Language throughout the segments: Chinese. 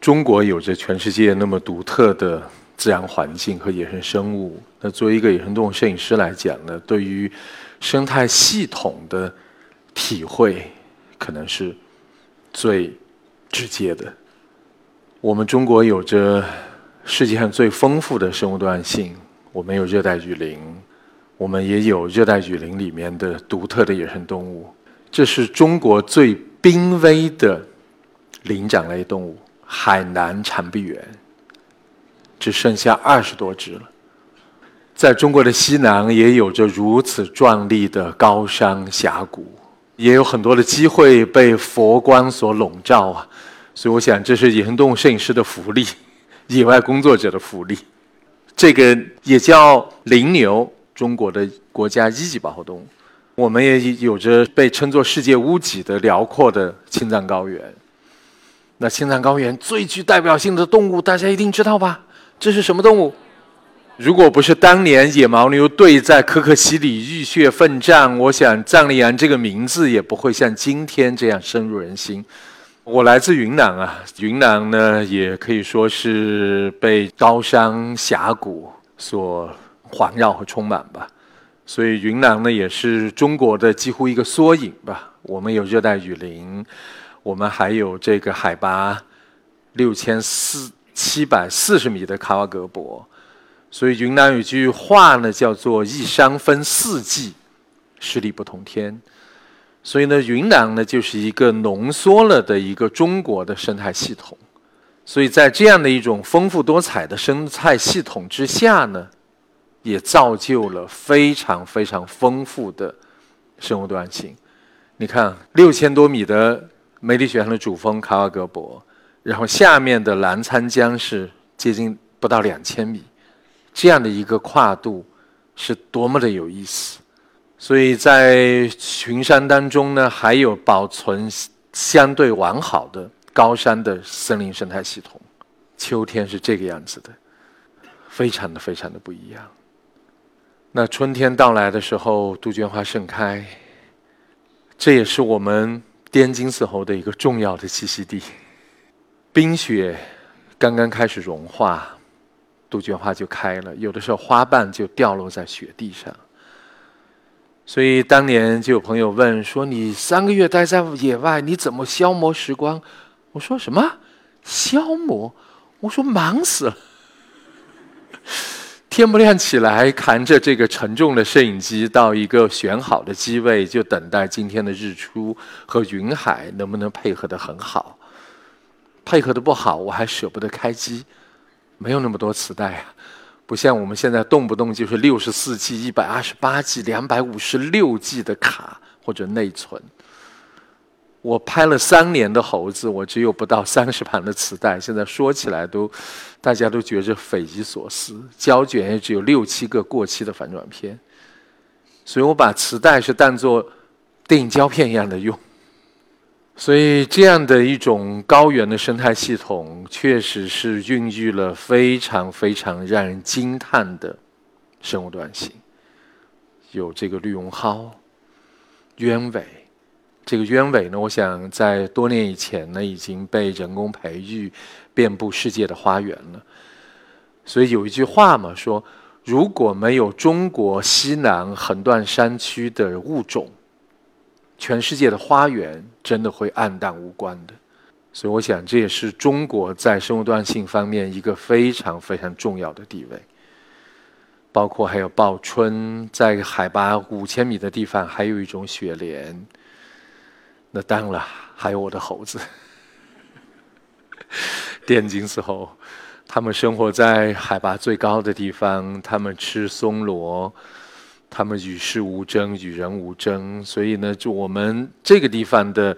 中国有着全世界那么独特的自然环境和野生生物，那作为一个野生动物摄影师来讲呢，对于生态系统的体会，可能是最直接的。我们中国有着世界上最丰富的生物多样性，我们有热带雨林，我们也有热带雨林里面的独特的野生动物。这是中国最濒危的灵长类动物——海南长臂猿，只剩下二十多只了。在中国的西南，也有着如此壮丽的高山峡谷，也有很多的机会被佛光所笼罩啊。所以，我想这是野生动物摄影师的福利，野外工作者的福利。这个也叫羚牛，中国的国家一级保护动物。我们也有着被称作世界屋脊的辽阔的青藏高原。那青藏高原最具代表性的动物，大家一定知道吧？这是什么动物？如果不是当年野牦牛队在可可西里浴血奋战，我想藏羚羊这个名字也不会像今天这样深入人心。我来自云南啊，云南呢也可以说是被高山峡谷所环绕和充满吧，所以云南呢也是中国的几乎一个缩影吧。我们有热带雨林，我们还有这个海拔六千四七百四十米的卡瓦格博，所以云南有句话呢叫做“一山分四季，十里不同天”。所以呢，云南呢就是一个浓缩了的一个中国的生态系统。所以在这样的一种丰富多彩的生态系统之下呢，也造就了非常非常丰富的生物多样性。你看，六千多米的梅里雪山的主峰卡瓦格博，然后下面的澜沧江是接近不到两千米，这样的一个跨度是多么的有意思。所以在群山当中呢，还有保存相对完好的高山的森林生态系统。秋天是这个样子的，非常的非常的不一样。那春天到来的时候，杜鹃花盛开，这也是我们滇金丝猴的一个重要的栖息地。冰雪刚刚开始融化，杜鹃花就开了，有的时候花瓣就掉落在雪地上。所以当年就有朋友问说：“你三个月待在野外，你怎么消磨时光？”我说：“什么消磨？”我说：“忙死了。天不亮起来，扛着这个沉重的摄影机到一个选好的机位，就等待今天的日出和云海能不能配合的很好。配合的不好，我还舍不得开机，没有那么多磁带啊。”不像我们现在动不动就是六十四 G、一百二十八 G、两百五十六 G 的卡或者内存。我拍了三年的猴子，我只有不到三十盘的磁带，现在说起来都，大家都觉着匪夷所思。胶卷也只有六七个过期的反转片，所以我把磁带是当做电影胶片一样的用。所以，这样的一种高原的生态系统，确实是孕育了非常非常让人惊叹的生物多样性。有这个绿绒蒿、鸢尾，这个鸢尾呢，我想在多年以前呢，已经被人工培育，遍布世界的花园了。所以有一句话嘛，说如果没有中国西南横断山区的物种，全世界的花园真的会黯淡无光的，所以我想这也是中国在生物多样性方面一个非常非常重要的地位。包括还有报春，在海拔五千米的地方还有一种雪莲。那当然还有我的猴子，滇金丝猴，它们生活在海拔最高的地方，它们吃松萝。他们与世无争，与人无争，所以呢，就我们这个地方的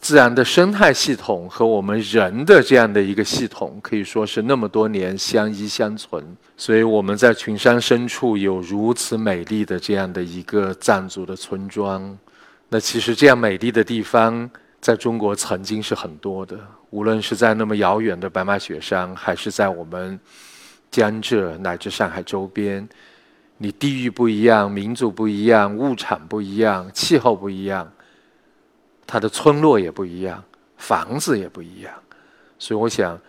自然的生态系统和我们人的这样的一个系统，可以说是那么多年相依相存。所以我们在群山深处有如此美丽的这样的一个藏族的村庄。那其实这样美丽的地方，在中国曾经是很多的，无论是在那么遥远的白马雪山，还是在我们江浙乃至上海周边。你地域不一样，民族不一样，物产不一样，气候不一样，它的村落也不一样，房子也不一样，所以我想，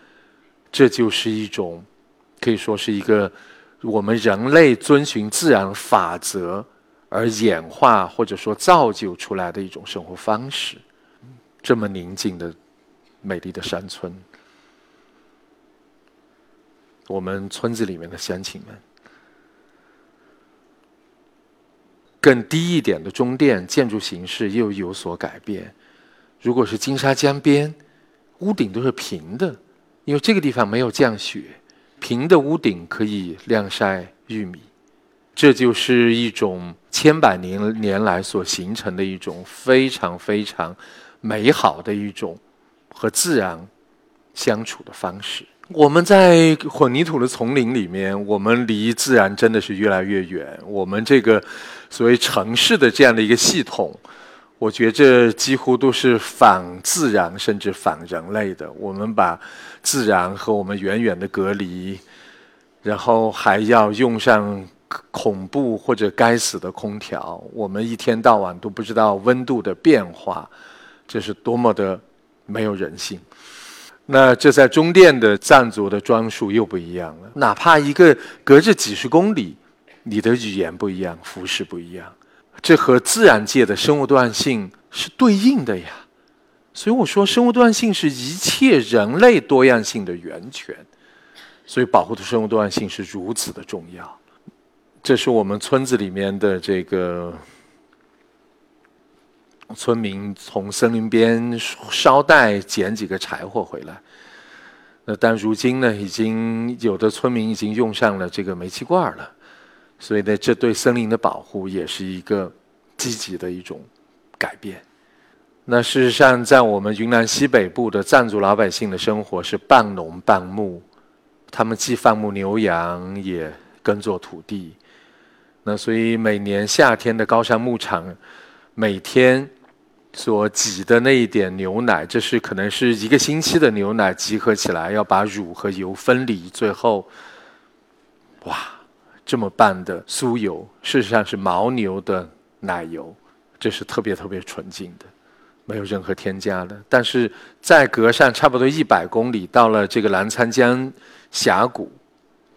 这就是一种可以说是一个我们人类遵循自然法则而演化或者说造就出来的一种生活方式。这么宁静的、美丽的山村，我们村子里面的乡亲们。更低一点的中殿建筑形式又有所改变。如果是金沙江边，屋顶都是平的，因为这个地方没有降雪，平的屋顶可以晾晒玉米。这就是一种千百年年来所形成的一种非常非常美好的一种和自然相处的方式。我们在混凝土的丛林里面，我们离自然真的是越来越远。我们这个所谓城市的这样的一个系统，我觉着几乎都是反自然，甚至反人类的。我们把自然和我们远远的隔离，然后还要用上恐怖或者该死的空调。我们一天到晚都不知道温度的变化，这是多么的没有人性。那这在中甸的藏族的装束又不一样了。哪怕一个隔着几十公里，你的语言不一样，服饰不一样，这和自然界的生物多样性是对应的呀。所以我说，生物多样性是一切人类多样性的源泉。所以保护的生物多样性是如此的重要。这是我们村子里面的这个。村民从森林边捎带捡几个柴火回来，那但如今呢，已经有的村民已经用上了这个煤气罐了，所以呢，这对森林的保护也是一个积极的一种改变。那事实上，在我们云南西北部的藏族老百姓的生活是半农半牧，他们既放牧牛羊，也耕作土地。那所以每年夏天的高山牧场，每天。所挤的那一点牛奶，这是可能是一个星期的牛奶集合起来，要把乳和油分离，最后，哇，这么棒的酥油，事实上是牦牛的奶油，这是特别特别纯净的，没有任何添加的。但是再隔上差不多一百公里，到了这个澜沧江峡谷，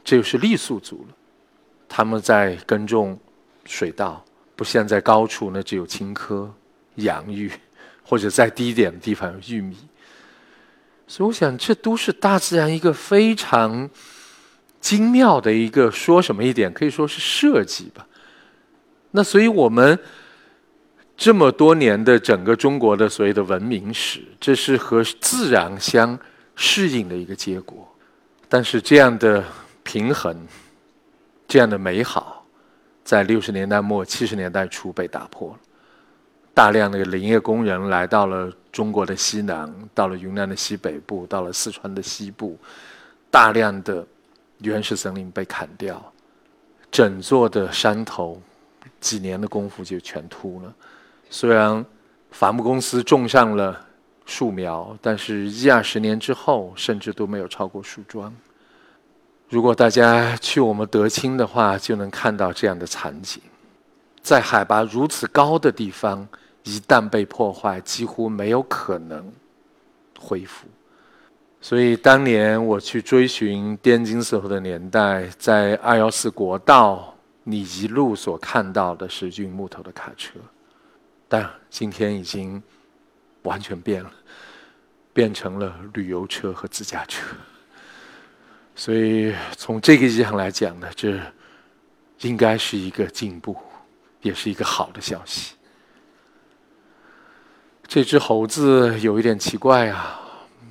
这就是傈僳族了，他们在耕种水稻，不像在高处，那只有青稞。洋芋，或者在低点的地方有玉米，所以我想，这都是大自然一个非常精妙的一个说什么一点，可以说是设计吧。那所以我们这么多年的整个中国的所谓的文明史，这是和自然相适应的一个结果。但是这样的平衡，这样的美好，在六十年代末七十年代初被打破了。大量的林业工人来到了中国的西南，到了云南的西北部，到了四川的西部，大量的原始森林被砍掉，整座的山头几年的功夫就全秃了。虽然伐木公司种上了树苗，但是一二十年之后，甚至都没有超过树桩。如果大家去我们德清的话，就能看到这样的场景，在海拔如此高的地方。一旦被破坏，几乎没有可能恢复。所以当年我去追寻滇金时候的年代，在二幺四国道，你一路所看到的是运木头的卡车，但今天已经完全变了，变成了旅游车和自驾车。所以从这个意义上来讲呢，这应该是一个进步，也是一个好的消息。这只猴子有一点奇怪啊，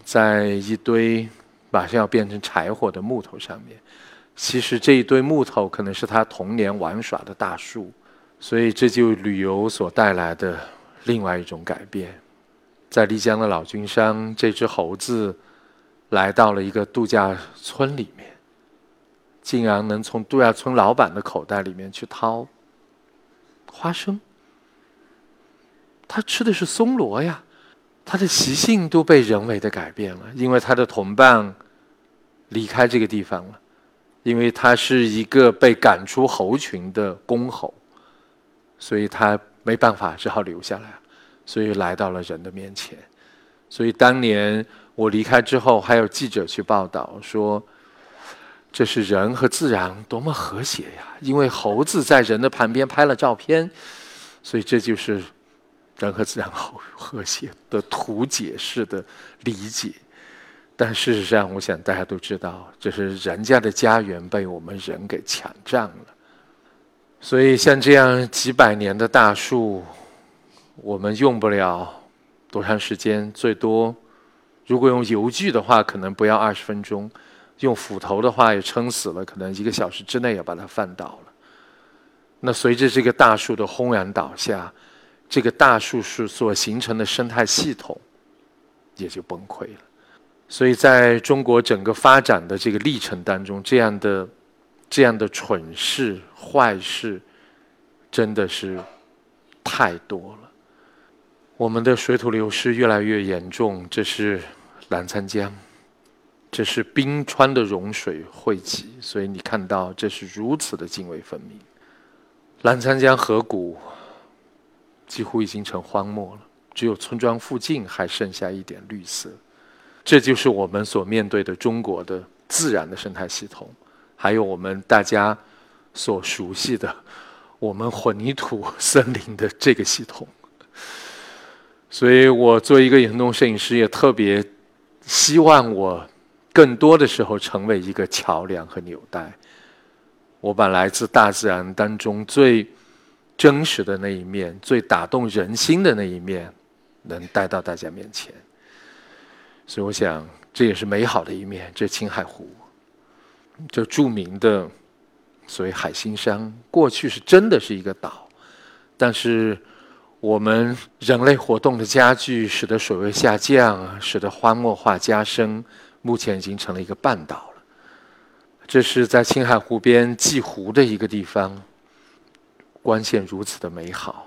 在一堆马上要变成柴火的木头上面。其实这一堆木头可能是他童年玩耍的大树，所以这就旅游所带来的另外一种改变。在丽江的老君山，这只猴子来到了一个度假村里面，竟然能从度假村老板的口袋里面去掏花生。他吃的是松萝呀，他的习性都被人为的改变了，因为他的同伴离开这个地方了，因为他是一个被赶出猴群的公猴，所以他没办法，只好留下来，所以来到了人的面前。所以当年我离开之后，还有记者去报道说，这是人和自然多么和谐呀！因为猴子在人的旁边拍了照片，所以这就是人和自然和和谐的图解式的理解。但事实上，我想大家都知道，这是人家的家园被我们人给抢占了。所以，像这样几百年的大树，我们用不了。多长时间？最多，如果用油锯的话，可能不要二十分钟；用斧头的话，也撑死了，可能一个小时之内也把它翻倒了。那随着这个大树的轰然倒下，这个大树是所形成的生态系统也就崩溃了。所以，在中国整个发展的这个历程当中，这样的、这样的蠢事、坏事，真的是太多了。我们的水土流失越来越严重，这是澜沧江，这是冰川的融水汇集，所以你看到这是如此的泾渭分明。澜沧江河谷几乎已经成荒漠了，只有村庄附近还剩下一点绿色。这就是我们所面对的中国的自然的生态系统，还有我们大家所熟悉的我们混凝土森林的这个系统。所以我作为一个野生动摄影师，也特别希望我更多的时候成为一个桥梁和纽带。我把来自大自然当中最真实的那一面、最打动人心的那一面，能带到大家面前。所以我想，这也是美好的一面。这青海湖，这著名的所谓海心山，过去是真的是一个岛，但是。我们人类活动的加剧，使得水位下降，使得荒漠化加深，目前已经成了一个半岛了。这是在青海湖边祭湖的一个地方，光线如此的美好，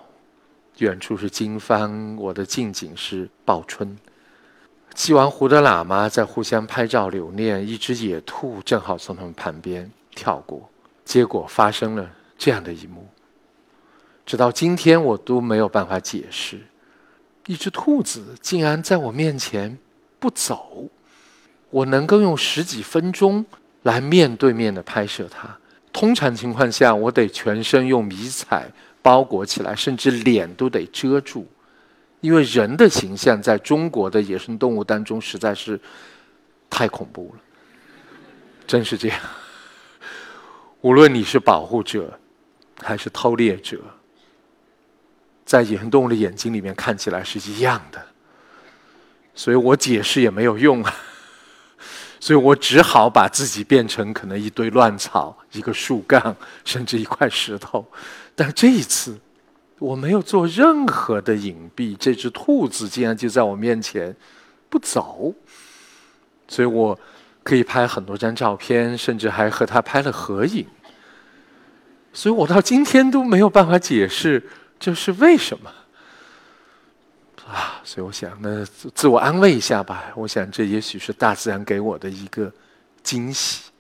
远处是经幡，我的近景是报春。祭完湖的喇嘛在互相拍照留念，一只野兔正好从他们旁边跳过，结果发生了这样的一幕。直到今天，我都没有办法解释，一只兔子竟然在我面前不走。我能够用十几分钟来面对面的拍摄它。通常情况下，我得全身用迷彩包裹起来，甚至脸都得遮住，因为人的形象在中国的野生动物当中实在是太恐怖了。真是这样，无论你是保护者还是偷猎者。在野生动物的眼睛里面看起来是一样的，所以我解释也没有用啊，所以我只好把自己变成可能一堆乱草、一个树干，甚至一块石头。但这一次，我没有做任何的隐蔽，这只兔子竟然就在我面前不走，所以我可以拍很多张照片，甚至还和它拍了合影。所以我到今天都没有办法解释。这是为什么啊？所以我想，那自我安慰一下吧。我想，这也许是大自然给我的一个惊喜。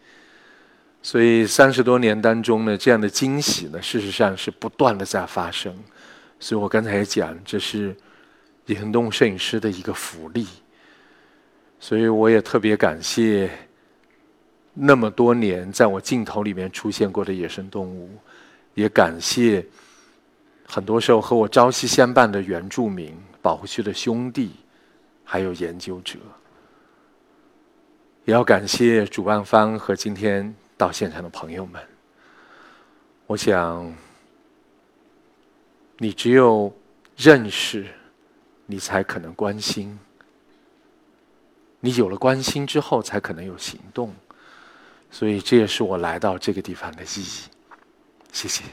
所以三十多年当中呢，这样的惊喜呢，事实上是不断的在发生。所以我刚才也讲，这是野生动物摄影师的一个福利。所以我也特别感谢那么多年在我镜头里面出现过的野生动物，也感谢。很多时候和我朝夕相伴的原住民、保护区的兄弟，还有研究者，也要感谢主办方和今天到现场的朋友们。我想，你只有认识，你才可能关心；你有了关心之后，才可能有行动。所以，这也是我来到这个地方的意义。谢谢。